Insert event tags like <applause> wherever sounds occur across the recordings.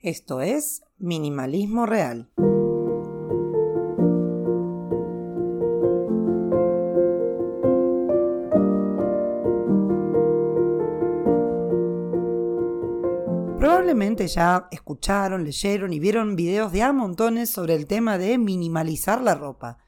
Esto es Minimalismo Real. Probablemente ya escucharon, leyeron y vieron videos de a montones sobre el tema de minimalizar la ropa.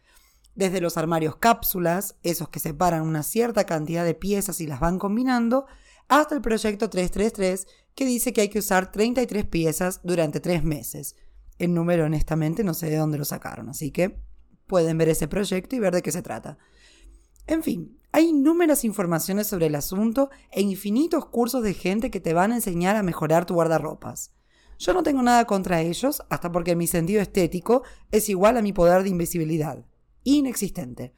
Desde los armarios cápsulas, esos que separan una cierta cantidad de piezas y las van combinando, hasta el proyecto 333 que dice que hay que usar 33 piezas durante 3 meses. El número honestamente no sé de dónde lo sacaron, así que pueden ver ese proyecto y ver de qué se trata. En fin, hay inúmeras informaciones sobre el asunto e infinitos cursos de gente que te van a enseñar a mejorar tu guardarropas. Yo no tengo nada contra ellos, hasta porque mi sentido estético es igual a mi poder de invisibilidad. Inexistente.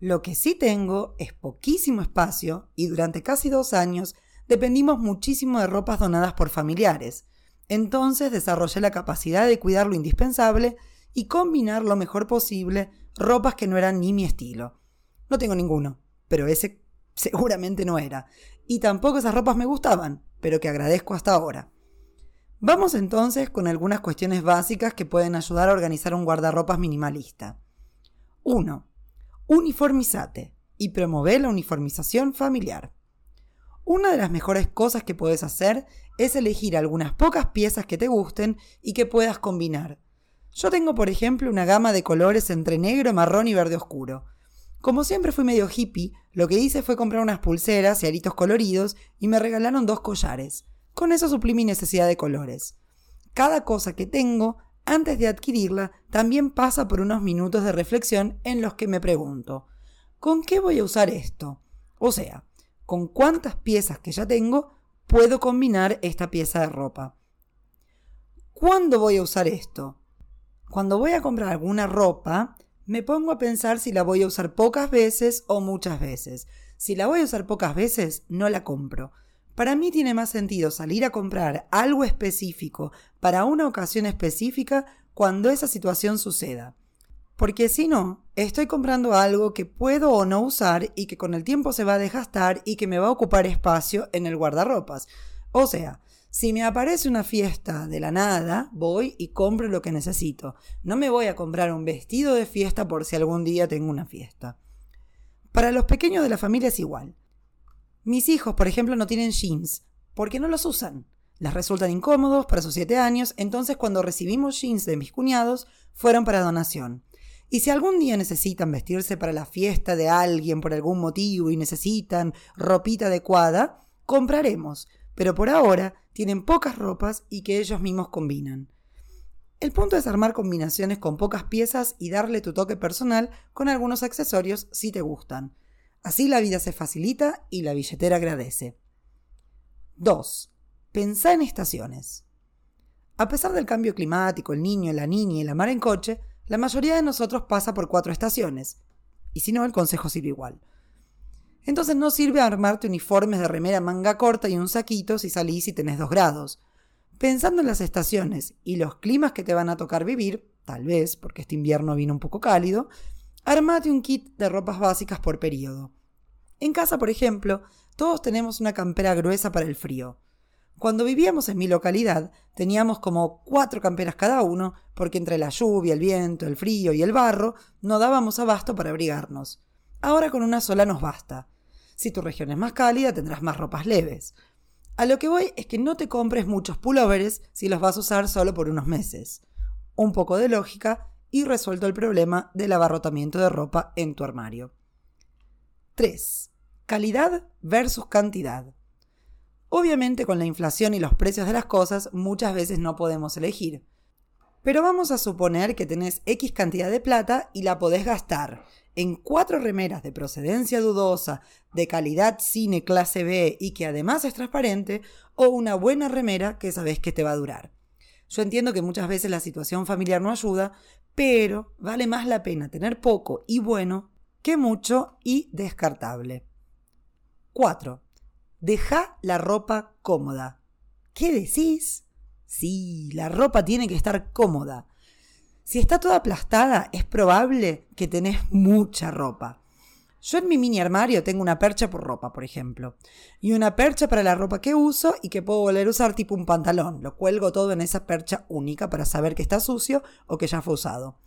Lo que sí tengo es poquísimo espacio y durante casi dos años dependimos muchísimo de ropas donadas por familiares. Entonces desarrollé la capacidad de cuidar lo indispensable y combinar lo mejor posible ropas que no eran ni mi estilo. No tengo ninguno, pero ese <laughs> seguramente no era. Y tampoco esas ropas me gustaban, pero que agradezco hasta ahora. Vamos entonces con algunas cuestiones básicas que pueden ayudar a organizar un guardarropas minimalista. 1. Uniformizate y promover la uniformización familiar. Una de las mejores cosas que puedes hacer es elegir algunas pocas piezas que te gusten y que puedas combinar. Yo tengo, por ejemplo, una gama de colores entre negro, marrón y verde oscuro. Como siempre fui medio hippie, lo que hice fue comprar unas pulseras y aritos coloridos y me regalaron dos collares. Con eso suplí mi necesidad de colores. Cada cosa que tengo, antes de adquirirla, también pasa por unos minutos de reflexión en los que me pregunto, ¿con qué voy a usar esto? O sea, ¿con cuántas piezas que ya tengo puedo combinar esta pieza de ropa? ¿Cuándo voy a usar esto? Cuando voy a comprar alguna ropa, me pongo a pensar si la voy a usar pocas veces o muchas veces. Si la voy a usar pocas veces, no la compro. Para mí tiene más sentido salir a comprar algo específico para una ocasión específica cuando esa situación suceda. Porque si no, estoy comprando algo que puedo o no usar y que con el tiempo se va a desgastar y que me va a ocupar espacio en el guardarropas. O sea, si me aparece una fiesta de la nada, voy y compro lo que necesito. No me voy a comprar un vestido de fiesta por si algún día tengo una fiesta. Para los pequeños de la familia es igual. Mis hijos, por ejemplo, no tienen jeans porque no los usan. Les resultan incómodos para sus siete años, entonces cuando recibimos jeans de mis cuñados, fueron para donación. Y si algún día necesitan vestirse para la fiesta de alguien por algún motivo y necesitan ropita adecuada, compraremos pero por ahora tienen pocas ropas y que ellos mismos combinan. El punto es armar combinaciones con pocas piezas y darle tu toque personal con algunos accesorios si te gustan. Así la vida se facilita y la billetera agradece. 2. Pensá en estaciones. A pesar del cambio climático, el niño, la niña y la mar en coche, la mayoría de nosotros pasa por cuatro estaciones. Y si no, el consejo sirve igual. Entonces no sirve armarte uniformes de remera manga corta y un saquito si salís y tenés dos grados. Pensando en las estaciones y los climas que te van a tocar vivir, tal vez porque este invierno vino un poco cálido, armate un kit de ropas básicas por periodo. En casa, por ejemplo, todos tenemos una campera gruesa para el frío. Cuando vivíamos en mi localidad, teníamos como cuatro camperas cada uno, porque entre la lluvia, el viento, el frío y el barro, no dábamos abasto para abrigarnos. Ahora con una sola nos basta. Si tu región es más cálida, tendrás más ropas leves. A lo que voy es que no te compres muchos pullovers si los vas a usar solo por unos meses. Un poco de lógica y resuelto el problema del abarrotamiento de ropa en tu armario. 3. Calidad versus cantidad. Obviamente con la inflación y los precios de las cosas muchas veces no podemos elegir. Pero vamos a suponer que tenés X cantidad de plata y la podés gastar en cuatro remeras de procedencia dudosa, de calidad cine clase B y que además es transparente, o una buena remera que sabes que te va a durar. Yo entiendo que muchas veces la situación familiar no ayuda, pero vale más la pena tener poco y bueno que mucho y descartable. 4. Deja la ropa cómoda. ¿Qué decís? Sí, la ropa tiene que estar cómoda. Si está toda aplastada, es probable que tenés mucha ropa. Yo en mi mini armario tengo una percha por ropa, por ejemplo, y una percha para la ropa que uso y que puedo volver a usar tipo un pantalón. Lo cuelgo todo en esa percha única para saber que está sucio o que ya fue usado.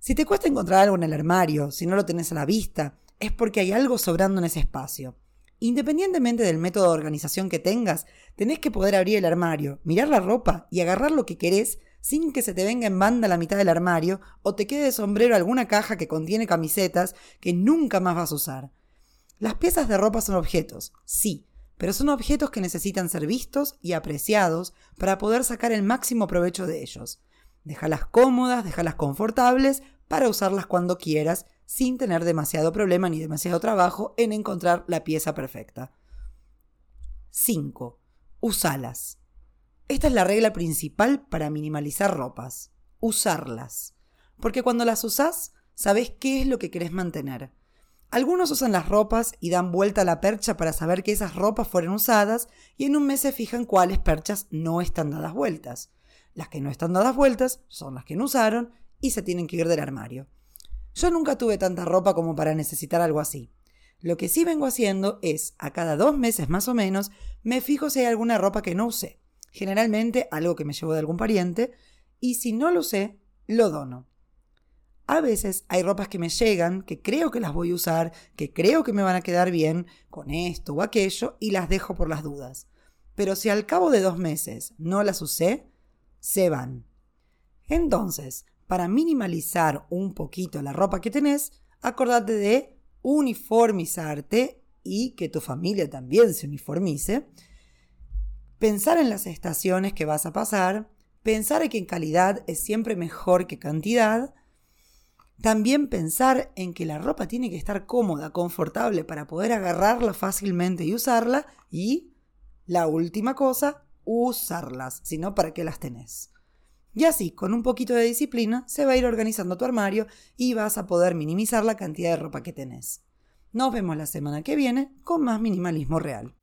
Si te cuesta encontrar algo en el armario, si no lo tenés a la vista, es porque hay algo sobrando en ese espacio. Independientemente del método de organización que tengas, tenés que poder abrir el armario, mirar la ropa y agarrar lo que querés sin que se te venga en banda la mitad del armario o te quede de sombrero alguna caja que contiene camisetas que nunca más vas a usar. Las piezas de ropa son objetos, sí, pero son objetos que necesitan ser vistos y apreciados para poder sacar el máximo provecho de ellos. Déjalas cómodas, déjalas confortables para usarlas cuando quieras, sin tener demasiado problema ni demasiado trabajo en encontrar la pieza perfecta. 5. Usalas. Esta es la regla principal para minimalizar ropas. Usarlas. Porque cuando las usás, sabes qué es lo que querés mantener. Algunos usan las ropas y dan vuelta a la percha para saber que esas ropas fueron usadas y en un mes se fijan cuáles perchas no están dadas vueltas. Las que no están dadas vueltas son las que no usaron y se tienen que ir del armario. Yo nunca tuve tanta ropa como para necesitar algo así. Lo que sí vengo haciendo es, a cada dos meses más o menos, me fijo si hay alguna ropa que no usé generalmente algo que me llevo de algún pariente, y si no lo sé, lo dono. A veces hay ropas que me llegan, que creo que las voy a usar, que creo que me van a quedar bien con esto o aquello, y las dejo por las dudas. Pero si al cabo de dos meses no las usé, se van. Entonces, para minimalizar un poquito la ropa que tenés, acordate de uniformizarte y que tu familia también se uniformice. Pensar en las estaciones que vas a pasar, pensar en que en calidad es siempre mejor que cantidad, también pensar en que la ropa tiene que estar cómoda, confortable para poder agarrarla fácilmente y usarla. Y la última cosa, usarlas, si no, ¿para qué las tenés? Y así, con un poquito de disciplina, se va a ir organizando tu armario y vas a poder minimizar la cantidad de ropa que tenés. Nos vemos la semana que viene con más minimalismo real.